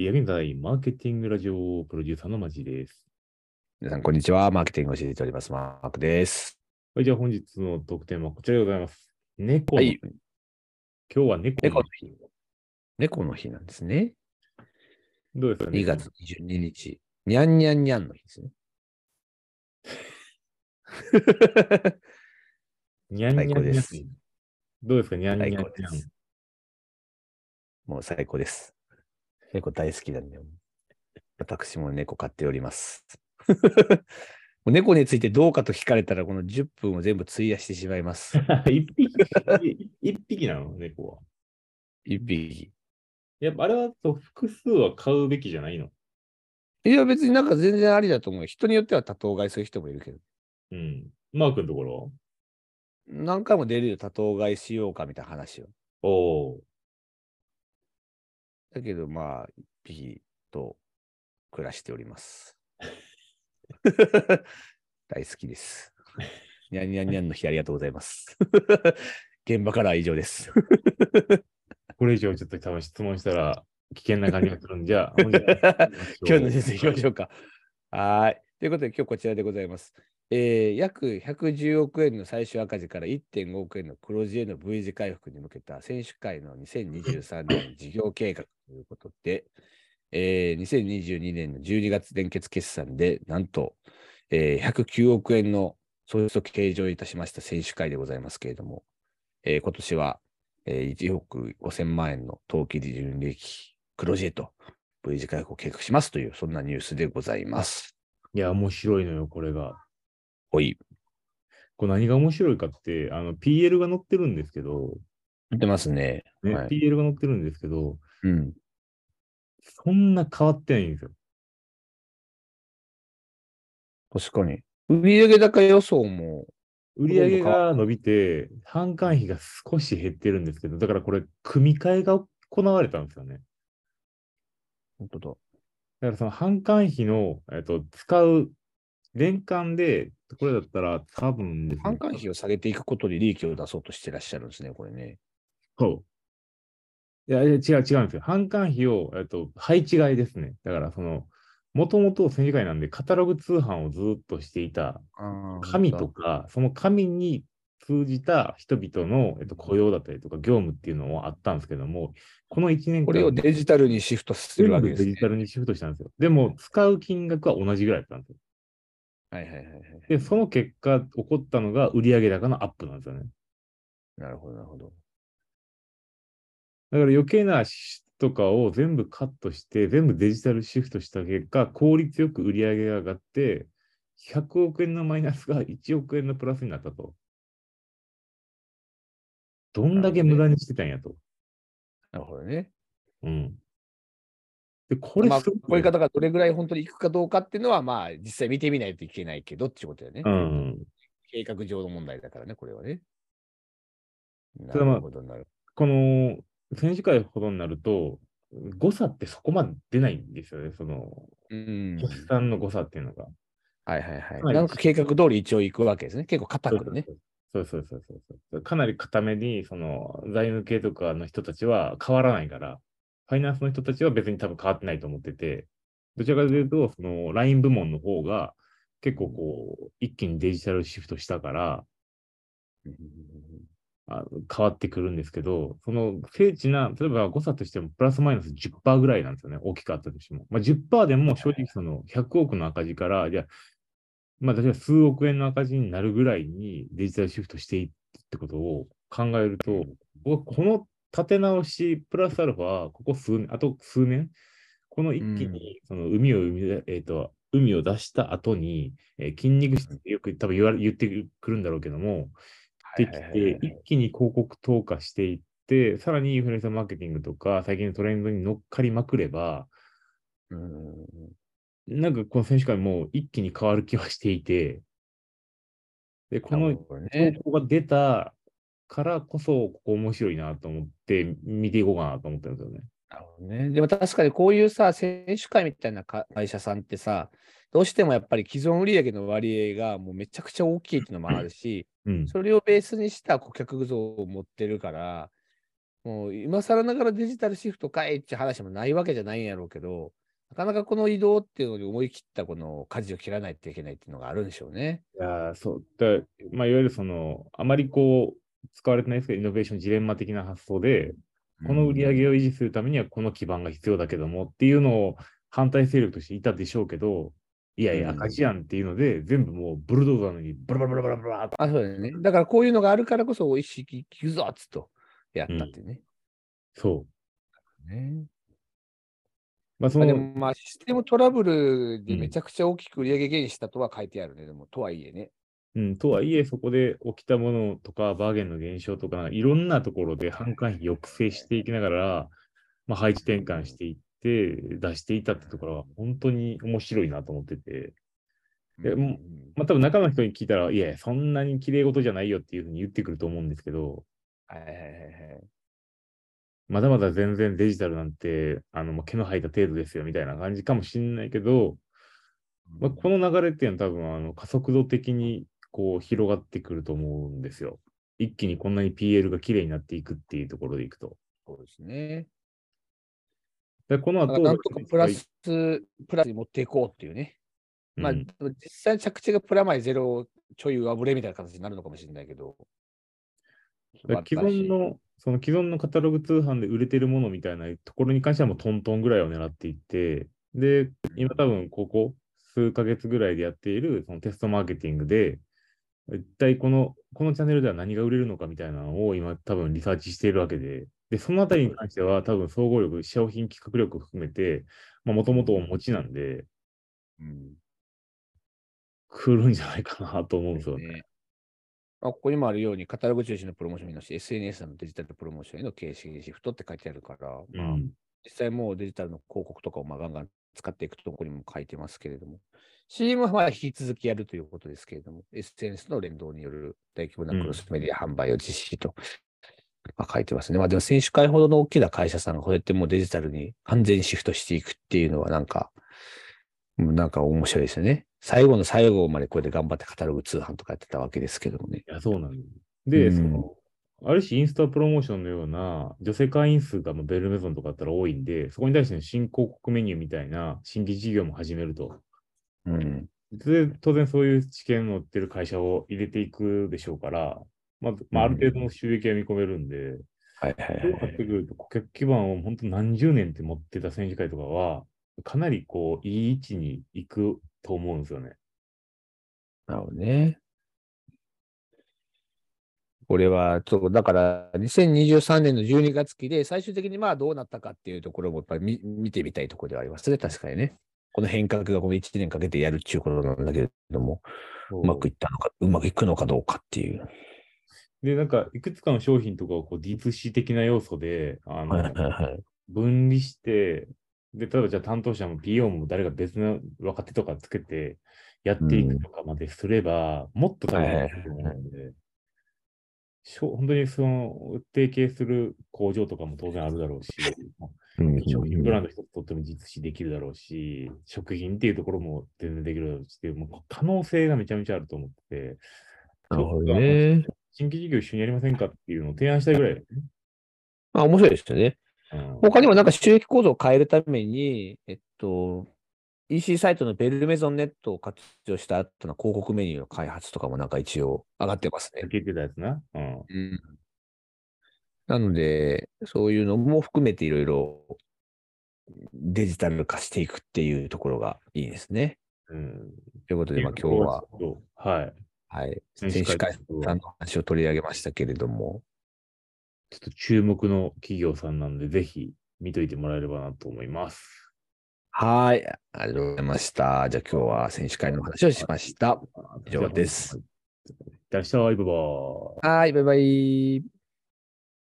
現在、マーケティングラジオプロデューサーのマジです。皆さん、こんにちは。マーケティングを教えております。マークです。はい、じゃあ本日の特典はこちらでございます。猫の、はい。今日は猫猫の日。猫の日なんですね。どうですかね2月22日。にゃんにゃんにゃんの日ですね。にゃんにゃんにゃんどうですかにゃんにゃんにゃん。もう最高です。猫大好きなんで、私も猫飼っております。猫についてどうかと聞かれたら、この10分を全部費やしてしまいます。一匹、一匹なの猫は？一匹。やっぱあれはそう複数は買うべきじゃないの？いや、別になんか全然ありだと思うよ。人によっては多頭飼いする人もいるけど。うん。マー君のところ何回も出るよ、多頭飼いしようかみたいな話を。おおだけど、まあ、一匹と暮らしております。大好きです。にゃんにゃんにゃんの日ありがとうございます。現場からは以上です。ー。これ以上ちょっと多分質問したら危険な感じがするんじゃ、今日の先生いきましょうか。はーい。ということで、今日こちらでございます。えー約110億円の最終赤字から1.5億円の黒字への V 字回復に向けた選手会の2023年事業計画ということで、えー2022年の12月連結決算で、なんと、えー109億円の損失を計上いたしました選手会でございますけれども、えー今年は、えー1億5000万円の当期純利益黒字へと V 字回復を計画しますという、そんなニュースでございます。いや、面白いのよ、これが。おい、これ何が面白いかって、あの、PL が載ってるんですけど、見てますね。ね、はい PL が載ってるんですけど、うん。そんな変わってないんですよ。確かに。売上高予想も、売上が伸びて、販管費が少し減ってるんですけど、だからこれ、組み替えが行われたんですよね。本当だ。だからその販管費の、えっと、使う、年間で、これだったら多分ね、販管費を下げていくことで利益を出そうとしてらっしゃるんですね、これね。そう。いや、違う、違うんですよ。販管費を、えっと、配置換えですね。だから、その、もともと戦時会なんで、カタログ通販をずっとしていた紙とか、その紙に通じた人々の、えっと、雇用だったりとか業務っていうのもあったんですけども、この1年間、これをデジタルにシフトするわけです、ねデジ。タルにシフトしたんですよ。でも、使う金額は同じぐらいだったんですよ。はいはいはいはい。で、その結果、起こったのが売上高のアップなんですよね。なるほど、なるほど。だから余計な支出とかを全部カットして、全部デジタルシフトした結果、効率よく売り上げが上がって、100億円のマイナスが1億円のプラスになったと。どんだけ無駄にしてたんやと。なるほどね。うん。で、これまあ、こういう方がどれぐらい本当に行くかどうかっていうのは、まあ、実際見てみないといけないけどっていうことだよね。うん。計画上の問題だからね、これはね。なるほど、なるこの、選手会ほどになると、誤差ってそこまで出ないんですよね、その。うん。決算の誤差っていうのが。はいはいはい。はいなんか計画通り一応行くわけですね。結構硬くね。そうそうそうそうそう。かなり固めに、その、財務系とかの人たちは変わらないから、ファイナンスの人たちは別に多分変わってないと思ってて、どちらかというと、その、ライン部門の方が、結構こう、一気にデジタルシフトしたから、あ変わってくるんですけど、その精緻な、例えば誤差としてもプラスマイナス10%ぐらいなんですよね、大きかったとしても。まあ、10%でも正直その100億の赤字から、じゃあ、まあ、例えば数億円の赤字になるぐらいにデジタルシフトしていくってことを考えると、僕はこの立て直しプラスアルファ、ここ数年、あと数年、この一気にその海を生み出、えっ、と、海を出した後に、えー筋肉質ってよく多分言われ言ってくるんだろうけども、できて、一気に広告投下していって、さらにインフルエンサーマーケティングとか、最近のトレンドに乗っかりまくれば、うん。なんかこの選手会も一気に変わる気はしていて、で、この情報が出たからこそ、ここ面白いなと思って、見ていこうかなと思ってるんですよね。なるほどね。でも確かにこういうさ、選手会みたいなか会社さんってさ、どうしてもやっぱり既存売上の割合がもうめちゃくちゃ大きいっていうのもあるし、うん。それをベースにした顧客像を持ってるから、もう今更ながらデジタルシフトかいって話もないわけじゃないんやろうけど、なかなかこの移動っていうのに思い切ったこの舵を切らないといけないっていうのがあるんでしょうね。いやーそう。だまあ、いわゆるその、あまりこう、使われてないですけど、イノベーションジレンマ的な発想で、この売り上げを維持するためにはこの基盤が必要だけどもっていうのを反対勢力としていたでしょうけど、いやいや、うん赤字やんっていうので、全部もうブルドーザーのようにブラブラブラブラブラーと。あ、そうだよね。だからこういうのがあるからこそ、意識聞くぞっつっとやったっていうね。そう。ねまあ、そまあ、での、もまあ、システムトラブルでめちゃくちゃ大きく売り上げ減したとは書いてあるね。でも、とはいえね。うん、とはいえ、そこで起きたものとか、バーゲンの減少とか、いろんなところで販管費抑制していきながら、まあ、配置転換していって、出していたってところは、本当に面白いなと思ってて、いやもうまあ、多分中の人に聞いたら、いや、そんなに綺麗事じゃないよっていうふうに言ってくると思うんですけど、はいはいはいはい。まだまだ全然デジタルなんて、あの、毛の生えた程度ですよみたいな感じかもしれないけど、まあ、この流れっていうのは多分、あの、加速度的にこう広がってくると思うんですよ。一気にこんなに PL が綺麗になっていくっていうところでいくと。そうですね。でこの後、なんとかプラス、プラスに持っていこうっていうね。まあ、うん実際着地がプラマイゼロちょい上振れみたいな形になるのかもしれないけど。既存の、その既存のカタログ通販で売れてるものみたいなところに関してはもうトントンぐらいを狙っていって、で、今多分ここ数ヶ月ぐらいでやっているそのテストマーケティングで、一体この、このチャンネルでは何が売れるのかみたいなのを今多分リサーチしているわけで、で、そのあたりに関しては多分総合力、商品企画力を含めて、まあもともとお持ちなんで、うん来るんじゃないかなと思うんですよね。あ、ここにもあるように、カタログ中心のプロモーションのし、SNS のデジタルプロモーションへの形式シフトって書いてあるから、まあ、うん。実際もうデジタルの広告とかをまあガンガン使っていくところにも書いてますけれども、CM はまあ引き続きやるということですけれども、SNS の連動による大規模なクロスメディア販売を実施と、まあ、書いてますね。まあでも選手会ほどの大きな会社さんがこうやってもうデジタルに完全にシフトしていくっていうのはなんか、うんなんか面白いですよね。最後の最後までこれで頑張ってカタログ通販とかやってたわけですけどもね。いや、そうなんです。で、うんその、ある種インスタプロモーションのような女性会員数がまあベルメゾンとかだったら多いんで、そこに対しての新広告メニューみたいな新規事業も始めると。うん。で、当然そういう知見を持ってる会社を入れていくでしょうから、まず、まあ、ある程度の収益は見込めるんで、はいはいそうなはい。ってくると、顧客基盤を本当何十年って持ってた選手会とかは、かなりこう、いい位置に行くと思うんですよね。なるほどね。これは、ちょっとだから、2023年の12月期で、最終的にまあどうなったかっていうところもやっぱり見見てみたいところではありますね、確かにね。この変革がこの1年かけてやるっていうことなんだけれども、うまくいったのか、うまくいくのかどうかっていう。で、なんか、いくつかの商品とかをこう D2C 的な要素で、あの、はいはいはい。分離して、で、例えばじゃあ担当者も PO も誰か別の若手とかつけてやっていくとかまですれば、もっと大変だと思うので、しょ本当にその、提携する工場とかも当然あるだろうし、うん商品ブランド一つとっても実施できるだろうし、食品っていうところも全然できるだろうしっていう、もう可能性がめちゃめちゃあると思ってて、なるほどね。新規事業一緒にやりませんかっていうのを提案したいぐらいね。まあ面白いですよね。うん他にもなんか収益構造を変えるために、えっと、EC サイトのベルメゾンネットを活用した後の広告メニューの開発とかもなんか一応上がってますね。言ってたやつな。うん。うんなので、そういうのも含めていろいろデジタル化していくっていうところがいいですね。うん。ということで、まあ今日は、はい。はい、選手会選手会さんの話を取り上げましたけれども、ちょっと注目の企業さんなんで、ぜひ見といてもらえればなと思います。はい、ありがとうございました。じゃあ今日は選手会の話をしました。以上です。いってらっしゃい、バイバイ。はい、バイバイ。